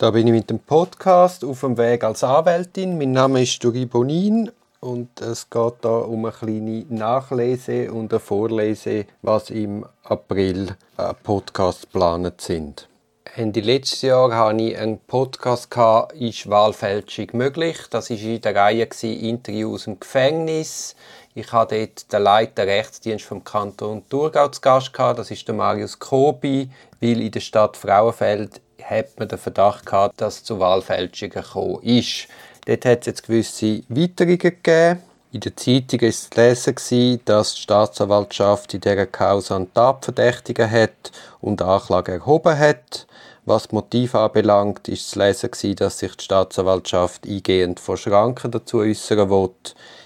Da bin ich mit dem Podcast auf dem Weg als Anwältin. Mein Name ist Duri Bonin und es geht da um eine kleine Nachlese und eine Vorlese, was im April äh, Podcast geplant sind. Ende letztes Jahr hatte ich einen Podcast «Ist Wahlfälschung möglich?» Das war in der Reihe Interview aus dem Gefängnis. Ich hatte dort den Leiter Rechtsdienst vom Kanton Thurgau zu Gast. Das ist der Marius Kobi, weil in der Stadt Frauenfeld hat man den Verdacht gehabt, dass es zu Wahlfälschungen gekommen ist. Dort hat es jetzt gewisse Weiterungen gegeben. In der Zeitung war zu lesen, dass die Staatsanwaltschaft in dieser Causa einen Tatverdächtigen hat und Anklage erhoben hat. Was das Motiv anbelangt, ist zu lesen, dass sich die Staatsanwaltschaft eingehend von Schranken dazu äußern will,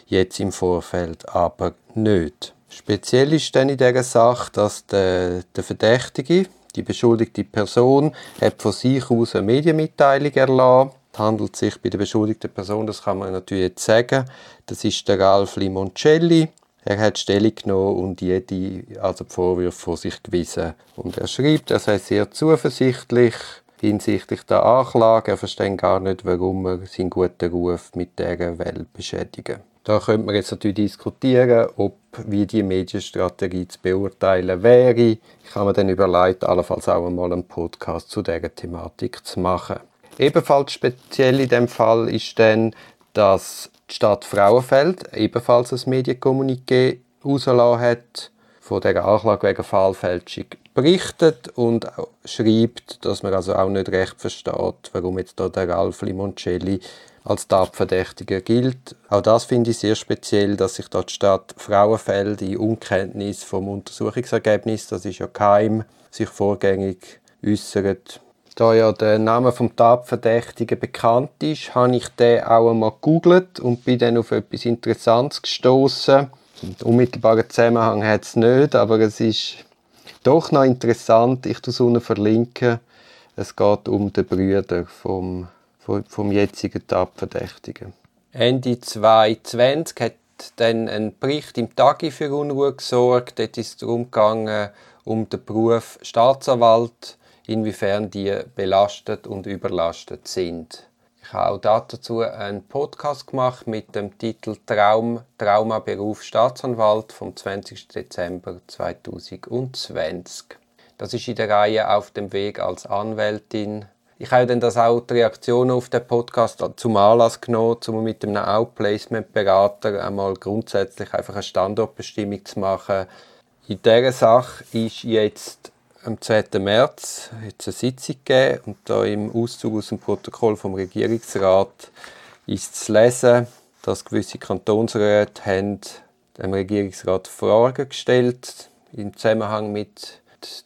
jetzt im Vorfeld aber nicht. Speziell ist dann in dieser Sache, dass der, der Verdächtige, die beschuldigte Person, hat von sich aus eine Medienmitteilung erlassen es handelt sich bei der beschuldigten Person, das kann man natürlich jetzt sagen, das ist der Ralf Limoncelli. Er hat Stellung genommen und jede, also die Vorwürfe von sich gewiesen. Und er schreibt, er sei sehr zuversichtlich hinsichtlich der Anklage. Er versteht gar nicht, warum er seinen guten Ruf mit dieser Welt beschädigen. Da könnte man jetzt natürlich diskutieren, ob wie die Medienstrategie zu beurteilen wäre. Ich habe mir dann überlegt, allenfalls auch einmal einen Podcast zu dieser Thematik zu machen. Ebenfalls speziell in dem Fall ist dann, dass die Stadt Frauenfeld ebenfalls ein Medienkommuniqué rausgelassen hat, von der Anklage wegen Fallfälschung berichtet und schreibt, dass man also auch nicht recht versteht, warum jetzt da der Ralf Limoncelli als Tatverdächtiger gilt. Auch das finde ich sehr speziell, dass sich dort die Stadt Frauenfeld in Unkenntnis vom Untersuchungsergebnis, das ist ja keim, sich vorgängig äußert da ja der Name vom Tatverdächtigen bekannt ist, habe ich den auch einmal gegoogelt und bin dann auf etwas Interessantes gestoßen. Unmittelbaren Zusammenhang hat es nicht, aber es ist doch noch interessant. Ich tue unten verlinken. Es geht um den Brüder vom, vom, vom jetzigen Tatverdächtigen. Ende 2020 hat dann ein Bericht im Tagi für Unruhe gesorgt. Dort ist es darum gegangen, um den Beruf Staatsanwalt inwiefern die belastet und überlastet sind. Ich habe auch dazu einen Podcast gemacht mit dem Titel Traum, Trauma Beruf Staatsanwalt vom 20. Dezember 2020. Das ist in der Reihe Auf dem Weg als Anwältin. Ich habe dann das auch die Reaktionen auf den Podcast zum Anlass genommen, um mit einem Outplacement-Berater einmal grundsätzlich einfach eine Standortbestimmung zu machen. In dieser Sache ist jetzt am 2. März hat es eine Sitzung gegeben und da im Auszug aus dem Protokoll vom Regierungsrat ist zu lesen, dass gewisse Kantonsräte haben dem Regierungsrat Fragen gestellt im Zusammenhang mit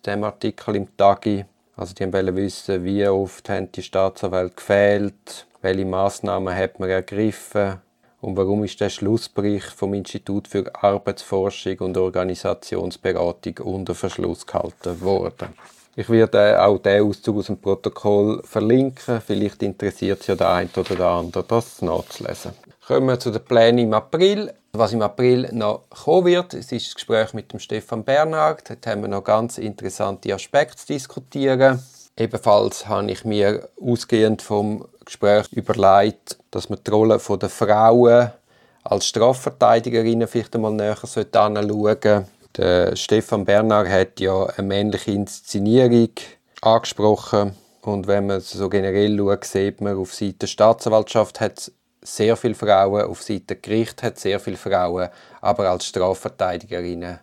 dem Artikel im Tagi. Also die wollen wissen, wie oft haben die Staatsanwälte gefehlt, welche Maßnahmen hat man ergriffen und warum ist der Schlussbericht vom Institut für Arbeitsforschung und Organisationsberatung unter Verschluss gehalten worden? Ich werde auch den Auszug aus dem Protokoll verlinken. Vielleicht interessiert es ja der eine oder der andere, das nachzulesen. Kommen wir zu den Plänen im April. Was im April noch kommen wird, es ist das Gespräch mit dem Stefan Bernhard. Dort haben wir noch ganz interessante Aspekte zu diskutieren. Ebenfalls habe ich mir ausgehend vom Gespräch überlegt, dass man die Rolle der Frauen als Strafverteidigerinnen vielleicht einmal näher anschauen sollte. Der Stefan Bernhard hat ja eine männliche Inszenierung angesprochen. Und wenn man so generell schaut, sieht man, auf Seite der Staatsanwaltschaft hat sehr viele Frauen, auf Seite Gericht hat sehr viele Frauen, aber als Strafverteidigerinnen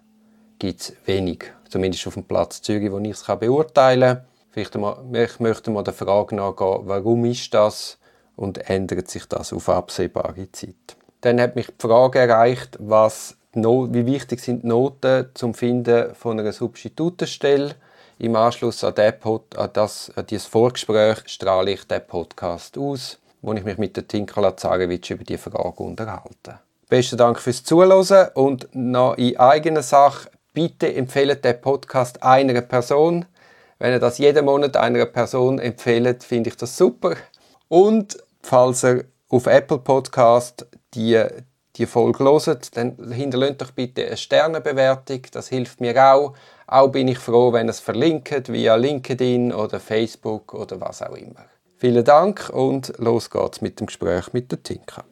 gibt es wenig. Zumindest auf dem Platz Zürich, wo ich es beurteilen kann. Vielleicht mal, ich möchte mal der Frage nachgehen, warum ist das und ändert sich das auf absehbare Zeit. Dann hat mich die Frage erreicht, was wie wichtig sind die Noten zum Finden von einer Substitutenstelle. Im Anschluss an, Pod, an, das, an dieses Vorgespräch strahle ich den Podcast aus, wo ich mich mit der Tinka Lazarewitsch über die Frage unterhalte. Besten Dank fürs Zuhören und noch in eigener Sache. Bitte empfehlen den Podcast einer Person. Wenn ihr das jeden Monat einer Person empfehlt, finde ich das super. Und falls ihr auf Apple Podcast die, die Folge hört, dann hinterlasst doch bitte eine Sternebewertung. Das hilft mir auch. Auch bin ich froh, wenn ihr es verlinkt via LinkedIn oder Facebook oder was auch immer. Vielen Dank und los geht's mit dem Gespräch mit der Tinka.